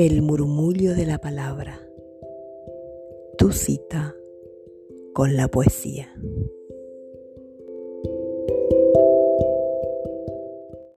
El murmullo de la palabra. Tu cita con la poesía.